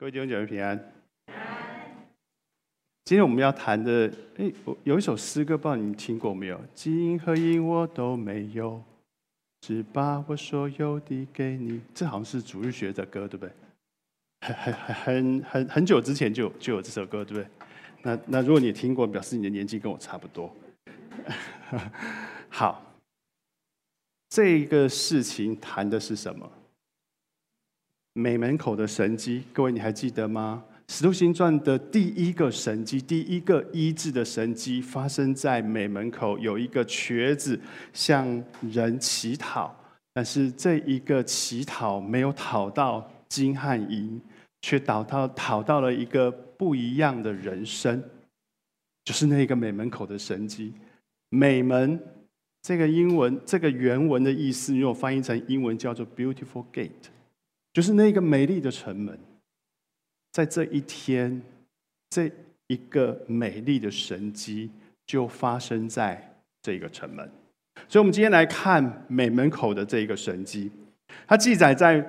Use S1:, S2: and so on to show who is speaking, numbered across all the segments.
S1: 各位弟兄姐妹平安。今天我们要谈的，哎，我有一首诗歌，不知道你们听过没有？金和银我都没有，只把我所有的给你。这好像是主日学的歌，对不对？很很很很很很久之前就就有这首歌，对不对？那那如果你听过，表示你的年纪跟我差不多。好，这个事情谈的是什么？美门口的神迹，各位你还记得吗？使徒行传的第一个神迹，第一个医治的神迹，发生在美门口，有一个瘸子向人乞讨，但是这一个乞讨没有讨到金和银，却讨到讨到了一个不一样的人生，就是那个美门口的神迹。美门这个英文这个原文的意思，如果翻译成英文叫做 “beautiful gate”。就是那个美丽的城门，在这一天，这一个美丽的神迹就发生在这个城门。所以，我们今天来看美门口的这一个神迹，它记载在《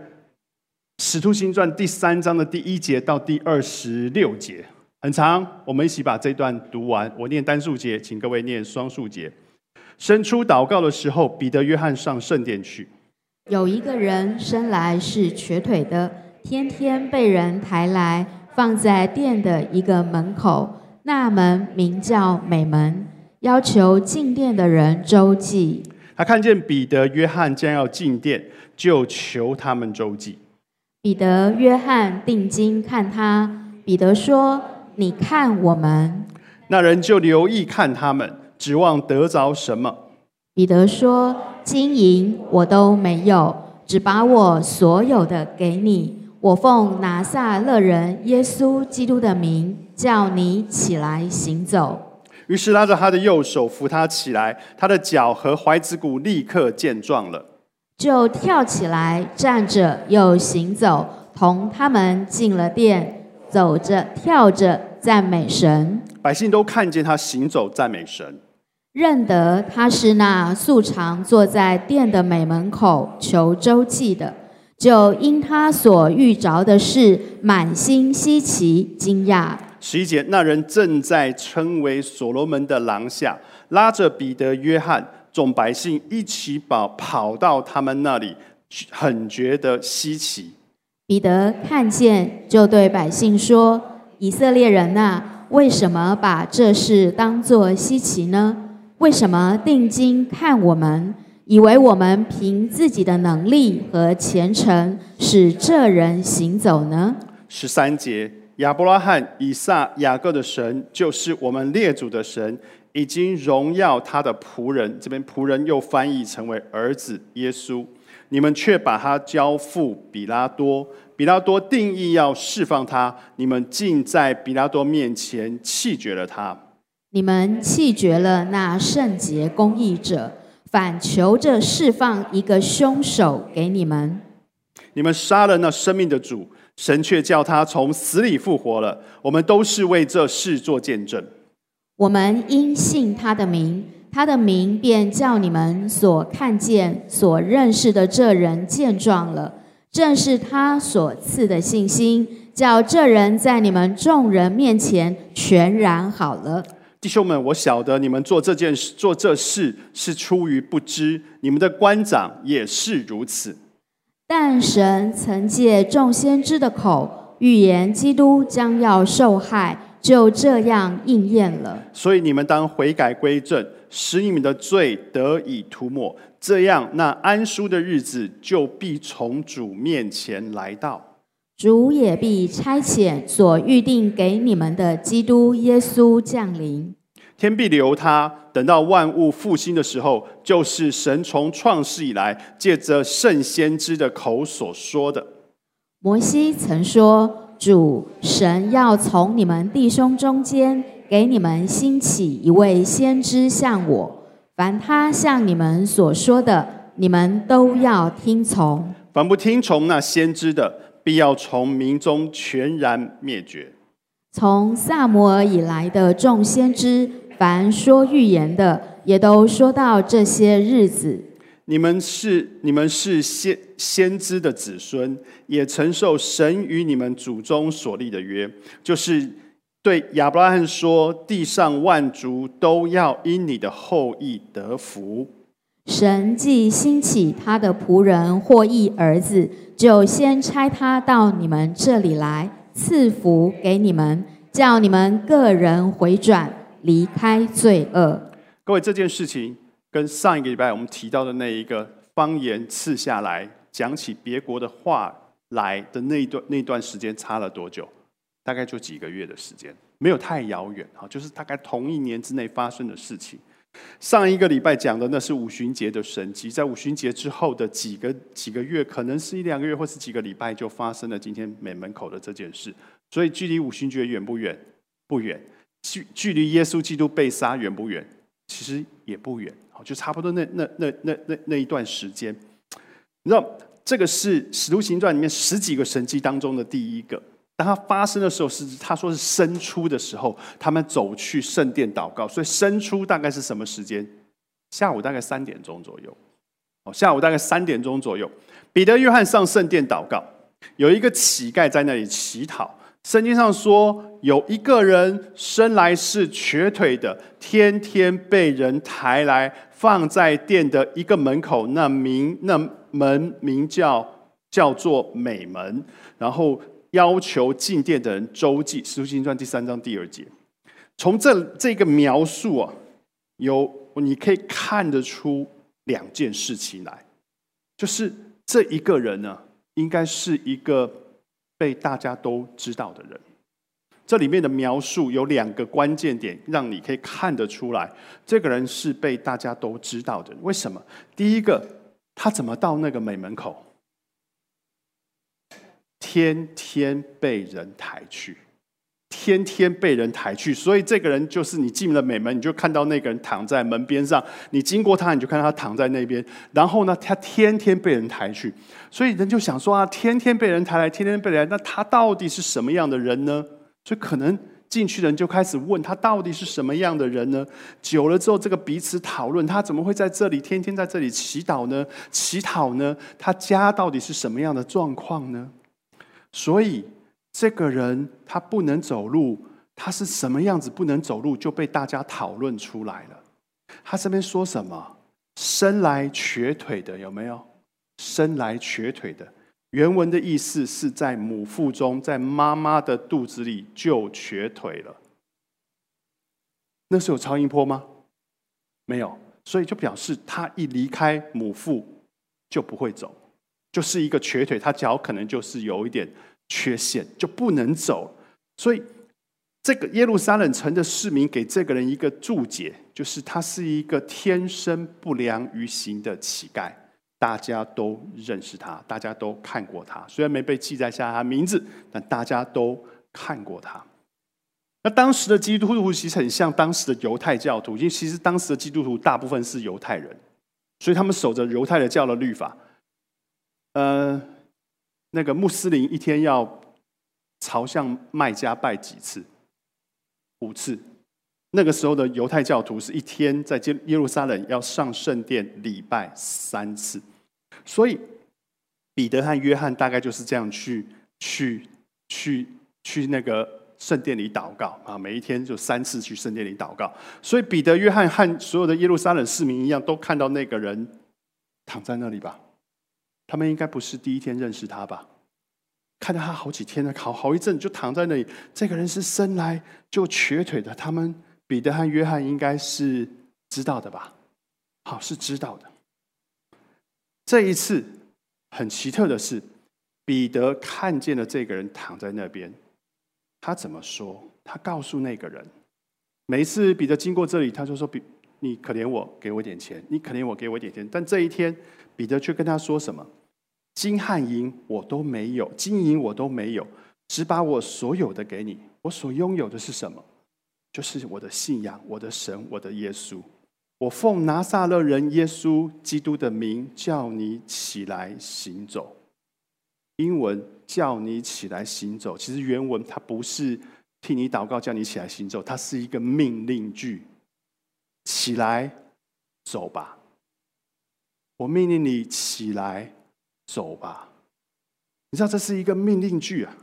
S1: 使徒行传》第三章的第一节到第二十六节，很长。我们一起把这段读完。我念单数节，请各位念双数节。伸出祷告的时候，彼得、约翰上圣殿去。
S2: 有一个人生来是瘸腿的，天天被人抬来放在店的一个门口，那门名叫美门，要求进店的人周济。
S1: 他看见彼得、约翰将要进店，就求他们周济。
S2: 彼得、约翰定睛看他，彼得说：“你看我们。”
S1: 那人就留意看他们，指望得着什么。
S2: 彼得说。金银我都没有，只把我所有的给你。我奉拿撒勒人耶稣基督的名，叫你起来行走。
S1: 于是拉着他的右手扶他起来，他的脚和踝子骨立刻健壮了，
S2: 就跳起来站着又行走，同他们进了殿，走着跳着赞美神。
S1: 百姓都看见他行走赞美神。
S2: 认得他是那素常坐在殿的美门口求周济的，就因他所遇着的事，满心稀奇惊讶。
S1: 十一节，那人正在称为所罗门的廊下，拉着彼得、约翰，众百姓一起跑跑到他们那里，很觉得稀奇。
S2: 彼得看见，就对百姓说：“以色列人呐，为什么把这事当作稀奇呢？”为什么定睛看我们，以为我们凭自己的能力和虔诚使这人行走呢？
S1: 十三节，亚伯拉罕、以撒、雅各的神，就是我们列祖的神，已经荣耀他的仆人。这边仆人又翻译成为儿子耶稣。你们却把他交付比拉多，比拉多定义要释放他，你们竟在比拉多面前弃绝了他。
S2: 你们弃绝了那圣洁公义者，反求着释放一个凶手给你们。
S1: 你们杀了那生命的主，神却叫他从死里复活了。我们都是为这事做见证。
S2: 我们因信他的名，他的名便叫你们所看见、所认识的这人见状了。正是他所赐的信心，叫这人在你们众人面前全然好了。
S1: 弟兄们，我晓得你们做这件事、做这事是出于不知，你们的官长也是如此。
S2: 但神曾借众先知的口预言基督将要受害，就这样应验了。
S1: 所以你们当悔改归正，使你们的罪得以涂抹，这样那安舒的日子就必从主面前来到。
S2: 主也必差遣所预定给你们的基督耶稣降临，
S1: 天必留他，等到万物复兴的时候，就是神从创世以来借着圣先知的口所说的。
S2: 摩西曾说：“主神要从你们弟兄中间给你们兴起一位先知，像我，凡他向你们所说的，你们都要听从。
S1: 凡不听从那先知的。”必要从民中全然灭绝。
S2: 从萨摩尔以来的众先知，凡说预言的，也都说到这些日子。
S1: 你们是你们是先先知的子孙，也承受神与你们祖宗所立的约，就是对亚伯拉罕说：地上万族都要因你的后裔得福。
S2: 神既兴起他的仆人或一儿子，就先差他到你们这里来，赐福给你们，叫你们个人回转，离开罪恶。
S1: 各位，这件事情跟上一个礼拜我们提到的那一个方言赐下来，讲起别国的话来的那一段那段时间差了多久？大概就几个月的时间，没有太遥远啊，就是大概同一年之内发生的事情。上一个礼拜讲的那是五旬节的神迹，在五旬节之后的几个几个月，可能是一两个月，或是几个礼拜，就发生了今天美门口的这件事。所以距离五旬节远不远？不远。距距离耶稣基督被杀远不远？其实也不远。好，就差不多那那那那那那一段时间。你知道，这个是使徒行传里面十几个神迹当中的第一个。当它发生的时候，是他说是生出的时候，他们走去圣殿祷告。所以生出大概是什么时间？下午大概三点钟左右。哦，下午大概三点钟左右，彼得、约翰上圣殿祷告，有一个乞丐在那里乞讨。圣经上说，有一个人生来是瘸腿的，天天被人抬来放在殿的一个门口，那名那门名叫叫做美门，然后。要求进殿的人周记，《使徒行传》第三章第二节，从这这个描述啊，有你可以看得出两件事情来，就是这一个人呢，应该是一个被大家都知道的人。这里面的描述有两个关键点，让你可以看得出来，这个人是被大家都知道的。为什么？第一个，他怎么到那个美门口？天天被人抬去，天天被人抬去，所以这个人就是你进了美门，你就看到那个人躺在门边上，你经过他，你就看到他躺在那边。然后呢，他天天被人抬去，所以人就想说啊，天天被人抬来，天天被人，那他到底是什么样的人呢？所以可能进去的人就开始问他到底是什么样的人呢？久了之后，这个彼此讨论，他怎么会在这里天天在这里祈祷呢？乞讨呢？他家到底是什么样的状况呢？所以这个人他不能走路，他是什么样子不能走路就被大家讨论出来了。他这边说什么？生来瘸腿的有没有？生来瘸腿的原文的意思是在母腹中，在妈妈的肚子里就瘸腿了。那是有超音波吗？没有，所以就表示他一离开母腹就不会走。就是一个瘸腿，他脚可能就是有一点缺陷，就不能走。所以，这个耶路撒冷城的市民给这个人一个注解，就是他是一个天生不良于行的乞丐。大家都认识他，大家都看过他，虽然没被记载下他名字，但大家都看过他。那当时的基督徒其实很像当时的犹太教徒，因为其实当时的基督徒大部分是犹太人，所以他们守着犹太的教的律法。呃，那个穆斯林一天要朝向麦加拜几次？五次。那个时候的犹太教徒是一天在耶耶路撒冷要上圣殿礼拜三次，所以彼得和约翰大概就是这样去去去去那个圣殿里祷告啊，每一天就三次去圣殿里祷告。所以彼得、约翰和所有的耶路撒冷市民一样，都看到那个人躺在那里吧。他们应该不是第一天认识他吧？看到他好几天了，好好一阵就躺在那里。这个人是生来就瘸腿的。他们彼得和约翰应该是知道的吧？好，是知道的。这一次很奇特的是，彼得看见了这个人躺在那边。他怎么说？他告诉那个人，每一次彼得经过这里，他就说：“比你可怜我，给我点钱。你可怜我，给我点钱。”但这一天，彼得却跟他说什么？金和银我都没有，金银我都没有，只把我所有的给你。我所拥有的是什么？就是我的信仰，我的神，我的耶稣。我奉拿撒勒人耶稣基督的名，叫你起来行走。英文叫你起来行走，其实原文它不是替你祷告，叫你起来行走，它是一个命令句。起来，走吧。我命令你起来走吧。”你知道这是一个命令句啊！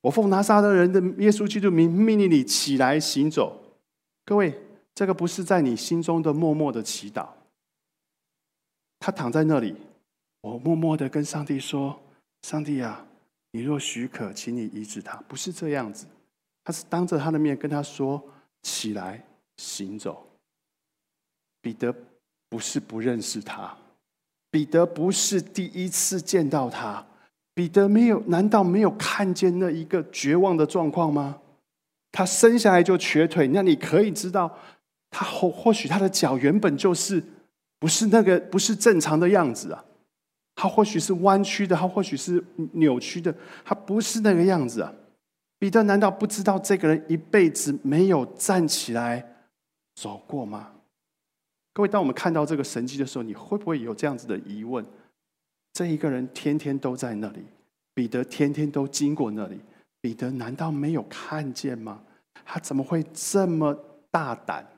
S1: 我奉拿撒勒人的耶稣基督名命令你起来行走。各位，这个不是在你心中的默默的祈祷。他躺在那里，我默默的跟上帝说：“上帝啊，你若许可，请你医治他。”不是这样子，他是当着他的面跟他说：“起来行走。”彼得不是不认识他，彼得不是第一次见到他。彼得没有？难道没有看见那一个绝望的状况吗？他生下来就瘸腿，那你可以知道，他或或许他的脚原本就是不是那个不是正常的样子啊，他或许是弯曲的，他或许是扭曲的，他不是那个样子啊。彼得难道不知道这个人一辈子没有站起来走过吗？各位，当我们看到这个神迹的时候，你会不会有这样子的疑问？这一个人天天都在那里，彼得天天都经过那里，彼得难道没有看见吗？他怎么会这么大胆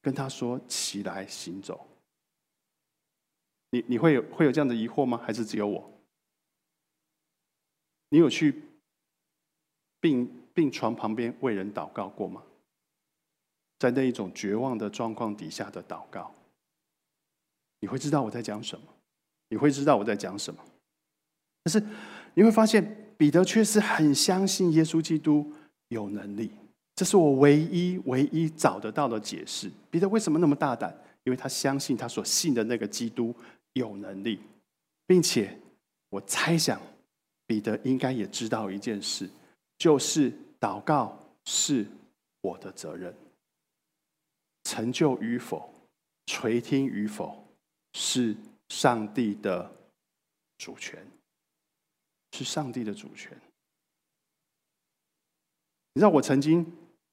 S1: 跟他说起来行走？你你会有会有这样的疑惑吗？还是只有我？你有去病病床旁边为人祷告过吗？在那一种绝望的状况底下的祷告，你会知道我在讲什么。你会知道我在讲什么，但是你会发现彼得却是很相信耶稣基督有能力，这是我唯一唯一找得到的解释。彼得为什么那么大胆？因为他相信他所信的那个基督有能力，并且我猜想彼得应该也知道一件事，就是祷告是我的责任，成就与否，垂听与否是。上帝的主权是上帝的主权。你知道，我曾经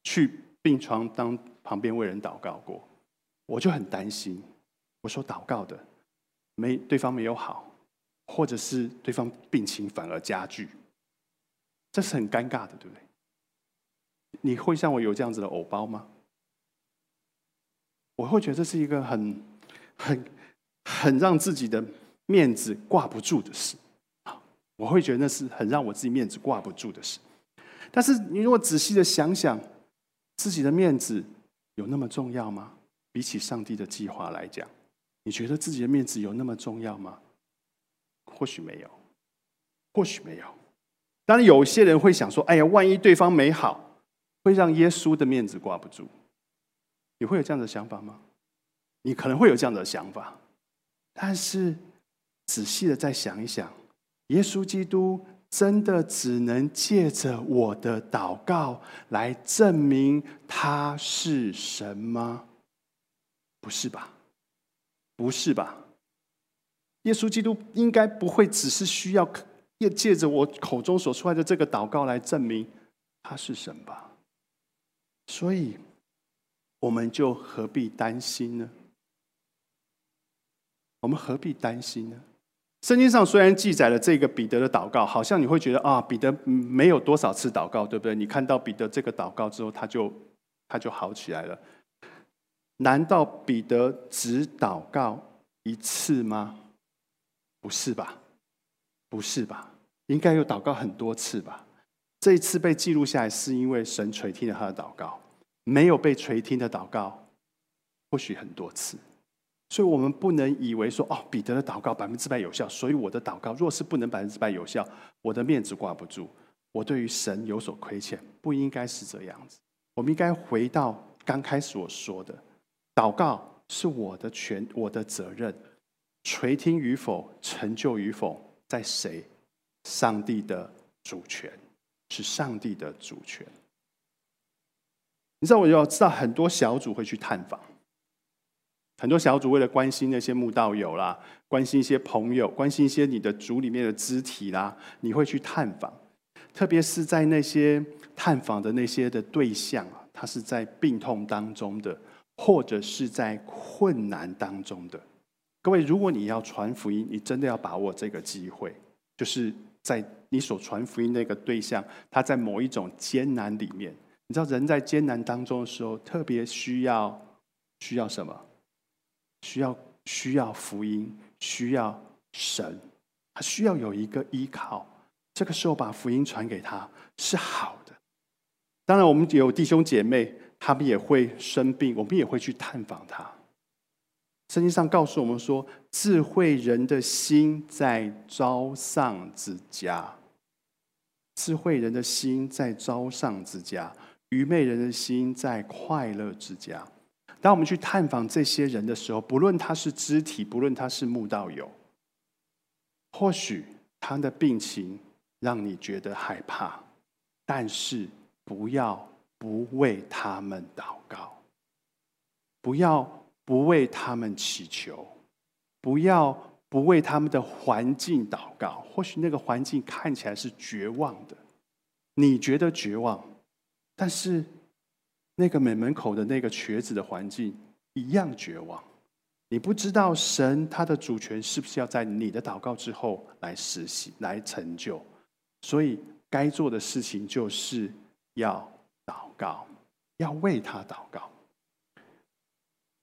S1: 去病床当旁边为人祷告过，我就很担心。我说祷告的没对方没有好，或者是对方病情反而加剧，这是很尴尬的，对不对？你会像我有这样子的偶包吗？我会觉得这是一个很很。很让自己的面子挂不住的事啊！我会觉得那是很让我自己面子挂不住的事。但是你如果仔细的想想，自己的面子有那么重要吗？比起上帝的计划来讲，你觉得自己的面子有那么重要吗？或许没有，或许没有。当然，有些人会想说：“哎呀，万一对方没好，会让耶稣的面子挂不住。”你会有这样的想法吗？你可能会有这样的想法。但是，仔细的再想一想，耶稣基督真的只能借着我的祷告来证明他是神吗？不是吧？不是吧？耶稣基督应该不会只是需要借借着我口中所出来的这个祷告来证明他是神吧？所以，我们就何必担心呢？我们何必担心呢？圣经上虽然记载了这个彼得的祷告，好像你会觉得啊，彼得没有多少次祷告，对不对？你看到彼得这个祷告之后，他就他就好起来了。难道彼得只祷告一次吗？不是吧？不是吧？应该有祷告很多次吧？这一次被记录下来，是因为神垂听了他的祷告。没有被垂听的祷告，或许很多次。所以我们不能以为说哦，彼得的祷告百分之百有效，所以我的祷告若是不能百分之百有效，我的面子挂不住，我对于神有所亏欠，不应该是这样子。我们应该回到刚开始我说的，祷告是我的权，我的责任，垂听与否，成就与否，在谁？上帝的主权是上帝的主权。你知道，我要知道很多小组会去探访。很多小组为了关心那些慕道友啦，关心一些朋友，关心一些你的组里面的肢体啦，你会去探访。特别是在那些探访的那些的对象啊，他是在病痛当中的，或者是在困难当中的。各位，如果你要传福音，你真的要把握这个机会，就是在你所传福音那个对象，他在某一种艰难里面。你知道，人在艰难当中的时候，特别需要需要什么？需要需要福音，需要神，他需要有一个依靠。这个时候把福音传给他是好的。当然，我们有弟兄姐妹，他们也会生病，我们也会去探访他。圣经上告诉我们说：“智慧人的心在朝上之家，智慧人的心在朝上之家，愚昧人的心在快乐之家。”当我们去探访这些人的时候，不论他是肢体，不论他是慕道友，或许他的病情让你觉得害怕，但是不要不为他们祷告，不要。不为他们祈求，不要不为他们的环境祷告。或许那个环境看起来是绝望的，你觉得绝望，但是那个美门口的那个瘸子的环境一样绝望。你不知道神他的主权是不是要在你的祷告之后来实行、来成就，所以该做的事情就是要祷告，要为他祷告。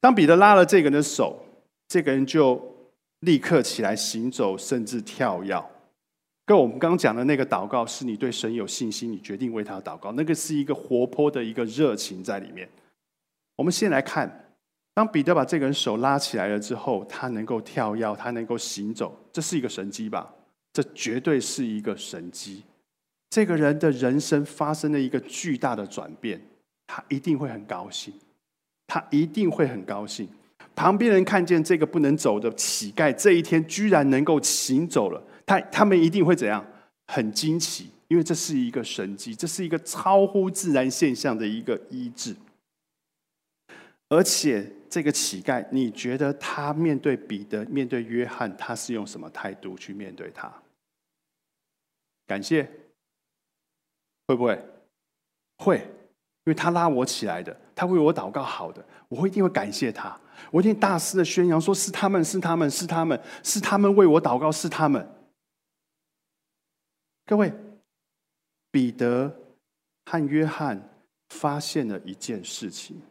S1: 当彼得拉了这个人的手，这个人就立刻起来行走，甚至跳跃。跟我们刚刚讲的那个祷告，是你对神有信心，你决定为他祷告，那个是一个活泼的一个热情在里面。我们先来看，当彼得把这个人手拉起来了之后，他能够跳跃，他能够行走，这是一个神迹吧？这绝对是一个神迹。这个人的人生发生了一个巨大的转变，他一定会很高兴。他一定会很高兴。旁边人看见这个不能走的乞丐，这一天居然能够行走了，他他们一定会怎样？很惊奇，因为这是一个神迹，这是一个超乎自然现象的一个医治。而且这个乞丐，你觉得他面对彼得、面对约翰，他是用什么态度去面对他？感谢？会不会？会，因为他拉我起来的。他为我祷告，好的，我会一定会感谢他。我一定大肆的宣扬，说是他们，是他们，是他们，是他们为我祷告，是他们。各位，彼得和约翰发现了一件事情，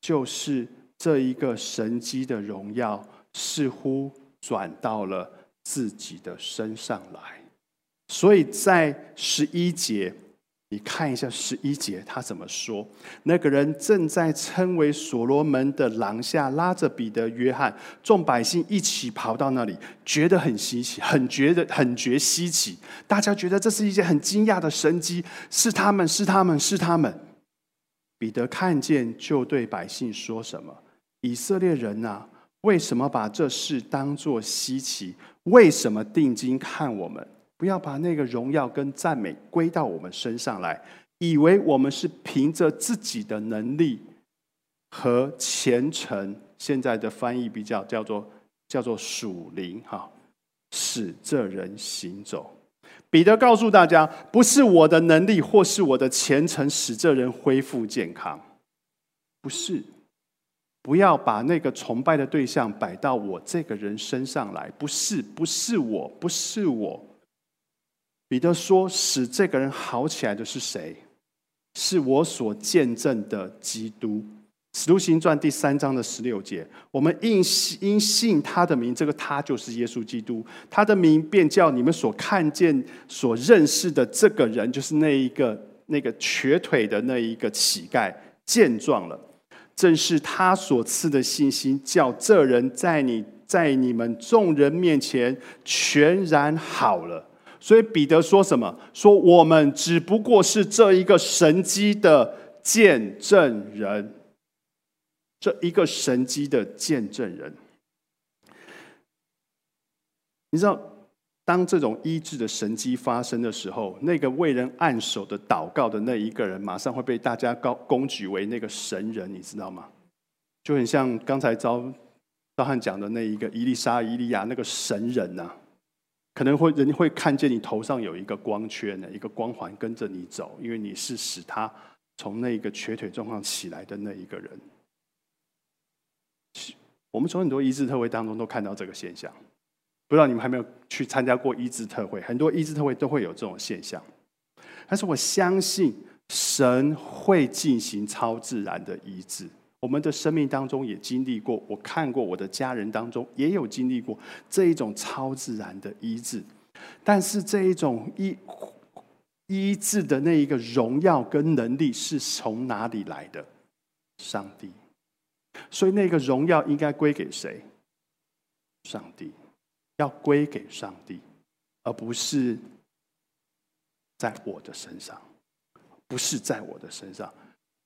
S1: 就是这一个神机的荣耀似乎转到了自己的身上来，所以在十一节。你看一下十一节，他怎么说？那个人正在称为所罗门的廊下，拉着彼得、约翰，众百姓一起跑到那里，觉得很稀奇，很觉得很觉稀奇。大家觉得这是一件很惊讶的神迹，是他们，是他们，是他们。彼得看见，就对百姓说什么：“以色列人呐，为什么把这事当作稀奇？为什么定睛看我们？”不要把那个荣耀跟赞美归到我们身上来，以为我们是凭着自己的能力和虔诚。现在的翻译比较叫做叫做属灵哈，使这人行走。彼得告诉大家，不是我的能力或是我的虔诚使这人恢复健康，不是。不要把那个崇拜的对象摆到我这个人身上来，不是，不是我，不是我。彼得说：“使这个人好起来的是谁？是我所见证的基督。”使徒行传第三章的十六节，我们应信因信他的名，这个他就是耶稣基督。他的名便叫你们所看见、所认识的这个人，就是那一个那个瘸腿的那一个乞丐健壮了。正是他所赐的信心，叫这人在你在你们众人面前全然好了。所以彼得说什么？说我们只不过是这一个神机的见证人，这一个神机的见证人。你知道，当这种医治的神机发生的时候，那个为人按手的祷告的那一个人，马上会被大家高公举为那个神人，你知道吗？就很像刚才招招汉讲的那一个伊丽莎、伊利亚那个神人呐。可能会人会看见你头上有一个光圈的一个光环跟着你走，因为你是使他从那个瘸腿状况起来的那一个人。我们从很多医治特会当中都看到这个现象，不知道你们还没有去参加过医治特会？很多医治特会都会有这种现象，但是我相信神会进行超自然的医治，我们的生命当中也经历过，我看过我的家人当中也有经历过这一种超自然的医治，但是这一种医医治的那一个荣耀跟能力是从哪里来的？上帝。所以那个荣耀应该归给谁？上帝，要归给上帝，而不是在我的身上，不是在我的身上。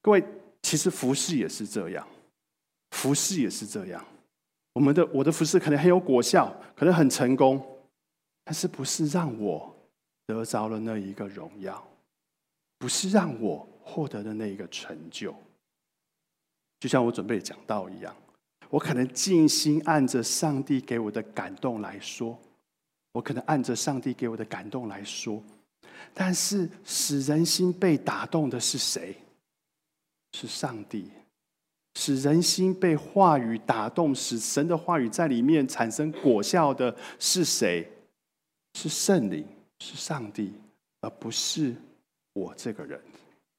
S1: 各位。其实服饰也是这样，服饰也是这样。我们的我的服饰可能很有果效，可能很成功，但是不是让我得着了那一个荣耀，不是让我获得的那一个成就。就像我准备讲道一样，我可能尽心按着上帝给我的感动来说，我可能按着上帝给我的感动来说，但是使人心被打动的是谁？是上帝，使人心被话语打动，使神的话语在里面产生果效的是谁？是圣灵，是上帝，而不是我这个人。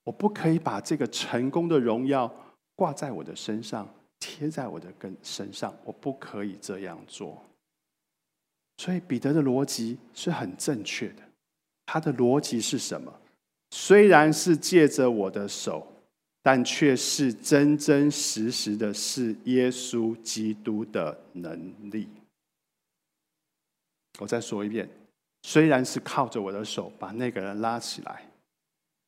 S1: 我不可以把这个成功的荣耀挂在我的身上，贴在我的根身上。我不可以这样做。所以彼得的逻辑是很正确的。他的逻辑是什么？虽然是借着我的手。但却是真真实实的，是耶稣基督的能力。我再说一遍，虽然是靠着我的手把那个人拉起来，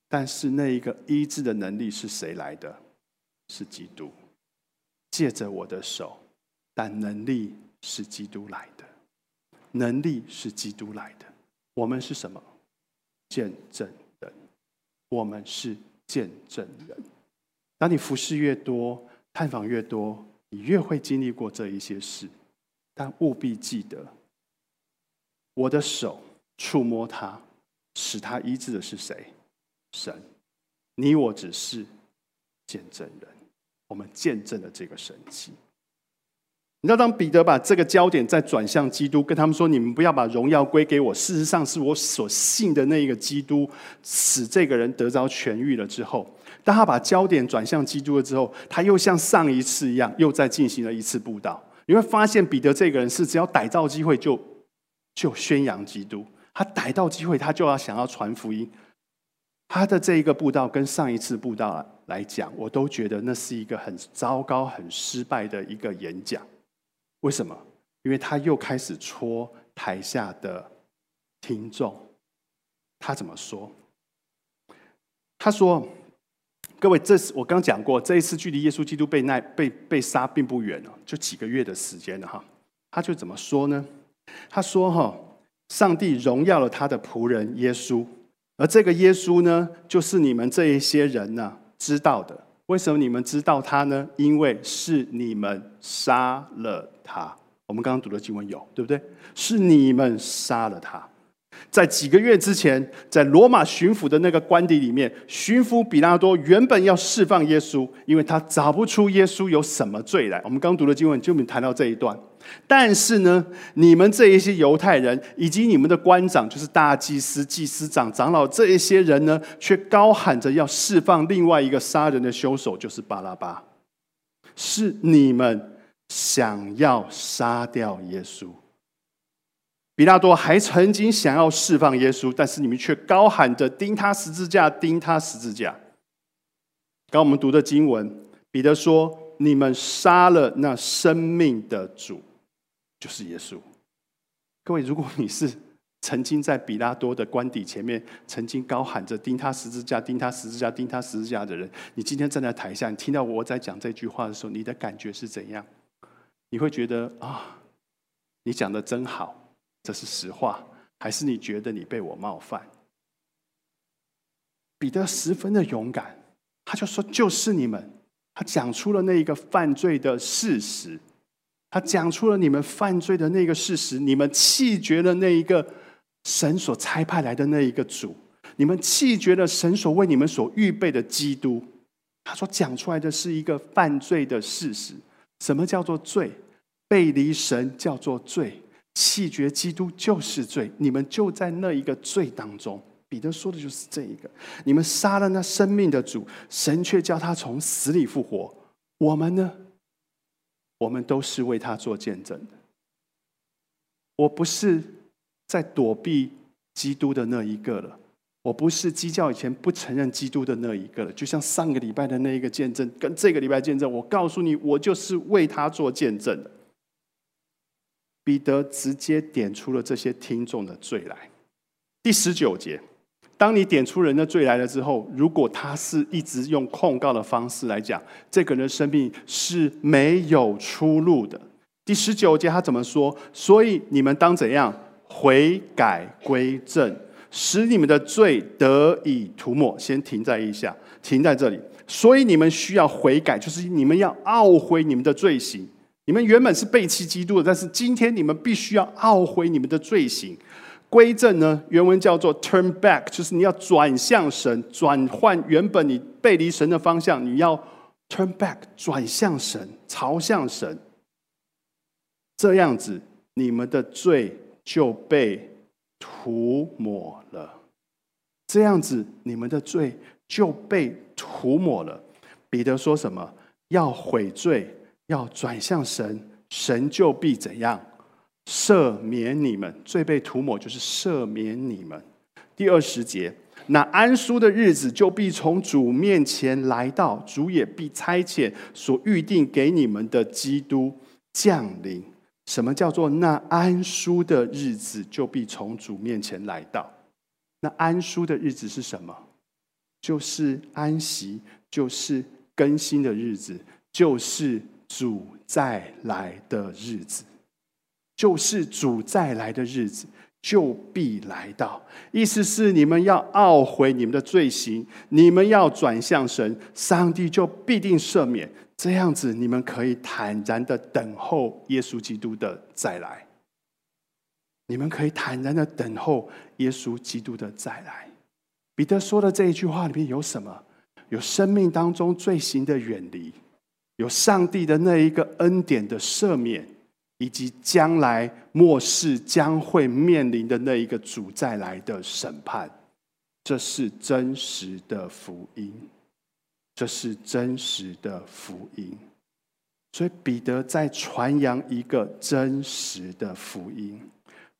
S1: 但是那一个医治的能力是谁来的？是基督，借着我的手，但能力是基督来的，能力是基督来的。我们是什么？见证人。我们是见证人。当你服侍越多，探访越多，你越会经历过这一些事。但务必记得，我的手触摸他，使他医治的是谁？神。你我只是见证人，我们见证了这个神迹。你知道，当彼得把这个焦点再转向基督，跟他们说：“你们不要把荣耀归给我，事实上是我所信的那一个基督，使这个人得着痊愈了。”之后。当他把焦点转向基督了之后，他又像上一次一样，又再进行了一次布道。你会发现，彼得这个人是只要逮到机会就就宣扬基督，他逮到机会他就要想要传福音。他的这一个布道跟上一次布道来讲，我都觉得那是一个很糟糕、很失败的一个演讲。为什么？因为他又开始戳台下的听众。他怎么说？他说。各位，这是我刚讲过，这一次距离耶稣基督被奈被被杀并不远了，就几个月的时间了哈。他就怎么说呢？他说：“哈，上帝荣耀了他的仆人耶稣，而这个耶稣呢，就是你们这一些人呢知道的。为什么你们知道他呢？因为是你们杀了他。我们刚刚读的经文有，对不对？是你们杀了他。”在几个月之前，在罗马巡抚的那个官邸里面，巡抚比拉多原本要释放耶稣，因为他找不出耶稣有什么罪来。我们刚读的经文就没谈到这一段。但是呢，你们这一些犹太人以及你们的官长，就是大祭司、祭司长、长老这一些人呢，却高喊着要释放另外一个杀人的凶手，就是巴拉巴。是你们想要杀掉耶稣。比拉多还曾经想要释放耶稣，但是你们却高喊着钉他十字架，钉他十字架。刚我们读的经文，彼得说：“你们杀了那生命的主，就是耶稣。”各位，如果你是曾经在比拉多的官邸前面，曾经高喊着钉他十字架，钉他十字架，钉他十字架的人，你今天站在台下，你听到我在讲这句话的时候，你的感觉是怎样？你会觉得啊，你讲的真好。这是实话，还是你觉得你被我冒犯？彼得十分的勇敢，他就说：“就是你们。”他讲出了那一个犯罪的事实，他讲出了你们犯罪的那个事实。你们弃绝了那一个神所差派来的那一个主，你们弃绝了神所为你们所预备的基督。他说讲出来的是一个犯罪的事实。什么叫做罪？背离神叫做罪。弃绝基督就是罪，你们就在那一个罪当中。彼得说的就是这一个：你们杀了那生命的主，神却叫他从死里复活。我们呢？我们都是为他做见证的。我不是在躲避基督的那一个了，我不是基教以前不承认基督的那一个了。就像上个礼拜的那一个见证，跟这个礼拜见证，我告诉你，我就是为他做见证的。彼得直接点出了这些听众的罪来。第十九节，当你点出人的罪来了之后，如果他是一直用控告的方式来讲，这个人生命是没有出路的。第十九节他怎么说？所以你们当怎样悔改归正，使你们的罪得以涂抹。先停在一下，停在这里。所以你们需要悔改，就是你们要懊悔你们的罪行。你们原本是背弃基督的，但是今天你们必须要懊悔你们的罪行，归正呢？原文叫做 turn back，就是你要转向神，转换原本你背离神的方向，你要 turn back，转向神，朝向神。这样子，你们的罪就被涂抹了。这样子，你们的罪就被涂抹了。彼得说什么？要悔罪，要转向神，神就必怎样赦免你们？罪被涂抹，就是赦免你们。第二十节，那安舒的日子就必从主面前来到，主也必差遣所预定给你们的基督降临。什么叫做那安舒的日子就必从主面前来到？那安舒的日子是什么？就是安息，就是更新的日子，就是主再来的日子，就是主再来的日子就必来到。意思是你们要懊悔你们的罪行，你们要转向神，上帝就必定赦免。这样子，你们可以坦然的等候耶稣基督的再来。你们可以坦然的等候耶稣基督的再来。彼得说的这一句话里面有什么？有生命当中罪行的远离，有上帝的那一个恩典的赦免，以及将来末世将会面临的那一个主再来的审判。这是真实的福音。这是真实的福音，所以彼得在传扬一个真实的福音，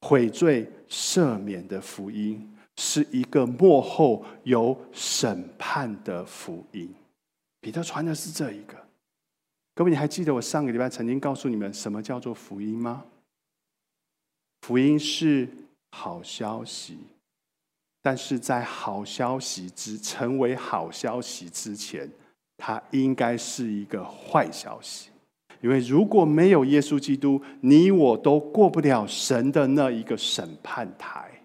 S1: 悔罪赦免的福音，是一个幕后有审判的福音。彼得传的是这一个。各位，你还记得我上个礼拜曾经告诉你们什么叫做福音吗？福音是好消息。但是在好消息之成为好消息之前，它应该是一个坏消息，因为如果没有耶稣基督，你我都过不了神的那一个审判台。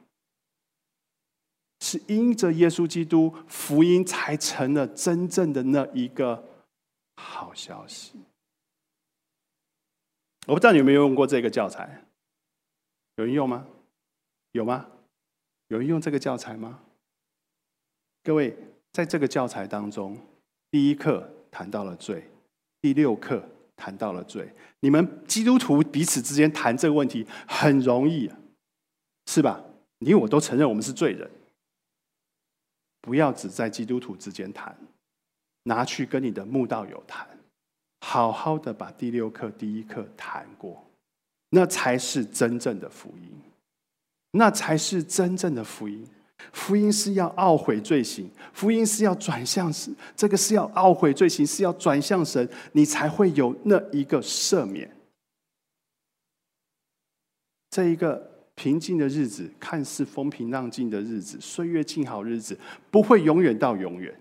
S1: 是因着耶稣基督，福音才成了真正的那一个好消息。我不知道你有没有用过这个教材，有人用吗？有吗？有人用这个教材吗？各位，在这个教材当中，第一课谈到了罪，第六课谈到了罪。你们基督徒彼此之间谈这个问题很容易，是吧？你我都承认我们是罪人。不要只在基督徒之间谈，拿去跟你的慕道友谈，好好的把第六课、第一课谈过，那才是真正的福音。那才是真正的福音。福音是要懊悔罪行，福音是要转向神。这个是要懊悔罪行，是要转向神，你才会有那一个赦免。这一个平静的日子，看似风平浪静的日子，岁月静好日子，不会永远到永远。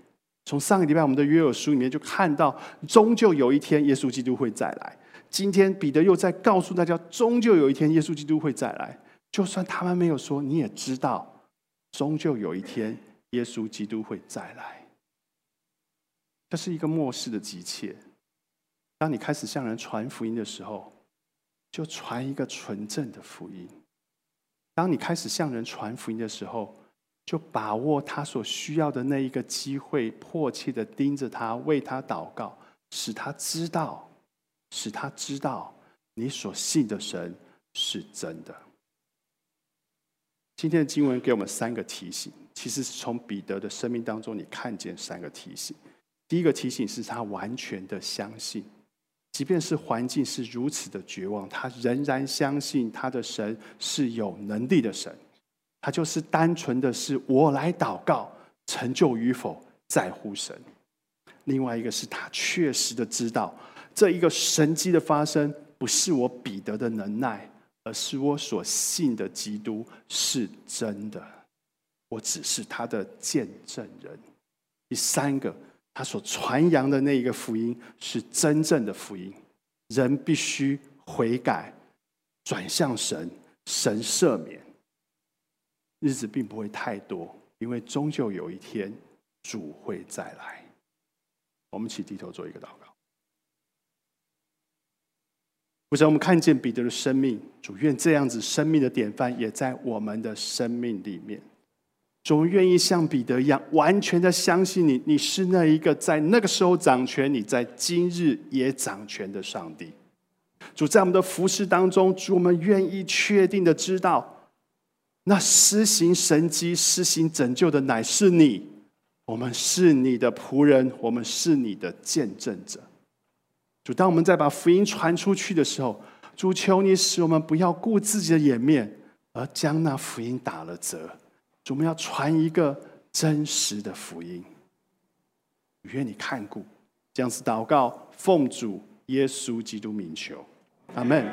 S1: 从上个礼拜我们的约尔书里面就看到，终究有一天耶稣基督会再来。今天彼得又在告诉大家，终究有一天耶稣基督会再来。就算他们没有说，你也知道，终究有一天耶稣基督会再来。这是一个末世的急切。当你开始向人传福音的时候，就传一个纯正的福音。当你开始向人传福音的时候，就把握他所需要的那一个机会，迫切的盯着他，为他祷告，使他知道，使他知道你所信的神是真的。今天的经文给我们三个提醒，其实是从彼得的生命当中，你看见三个提醒。第一个提醒是他完全的相信，即便是环境是如此的绝望，他仍然相信他的神是有能力的神。他就是单纯的是我来祷告，成就与否在乎神。另外一个是他确实的知道，这一个神迹的发生不是我彼得的能耐，而是我所信的基督是真的。我只是他的见证人。第三个，他所传扬的那一个福音是真正的福音，人必须悔改，转向神，神赦免。日子并不会太多，因为终究有一天主会再来。我们起低头做一个祷告。不想我们看见彼得的生命，主愿这样子生命的典范也在我们的生命里面。主愿意像彼得一样，完全的相信你，你是那一个在那个时候掌权，你在今日也掌权的上帝。主在我们的服饰当中，主我们愿意确定的知道。那施行神迹、施行拯救的乃是你，我们是你的仆人，我们是你的见证者。主，当我们在把福音传出去的时候，主求你使我们不要顾自己的颜面，而将那福音打了折。主，我们要传一个真实的福音。愿你看顾，这样子祷告，奉主耶稣基督名求，阿门。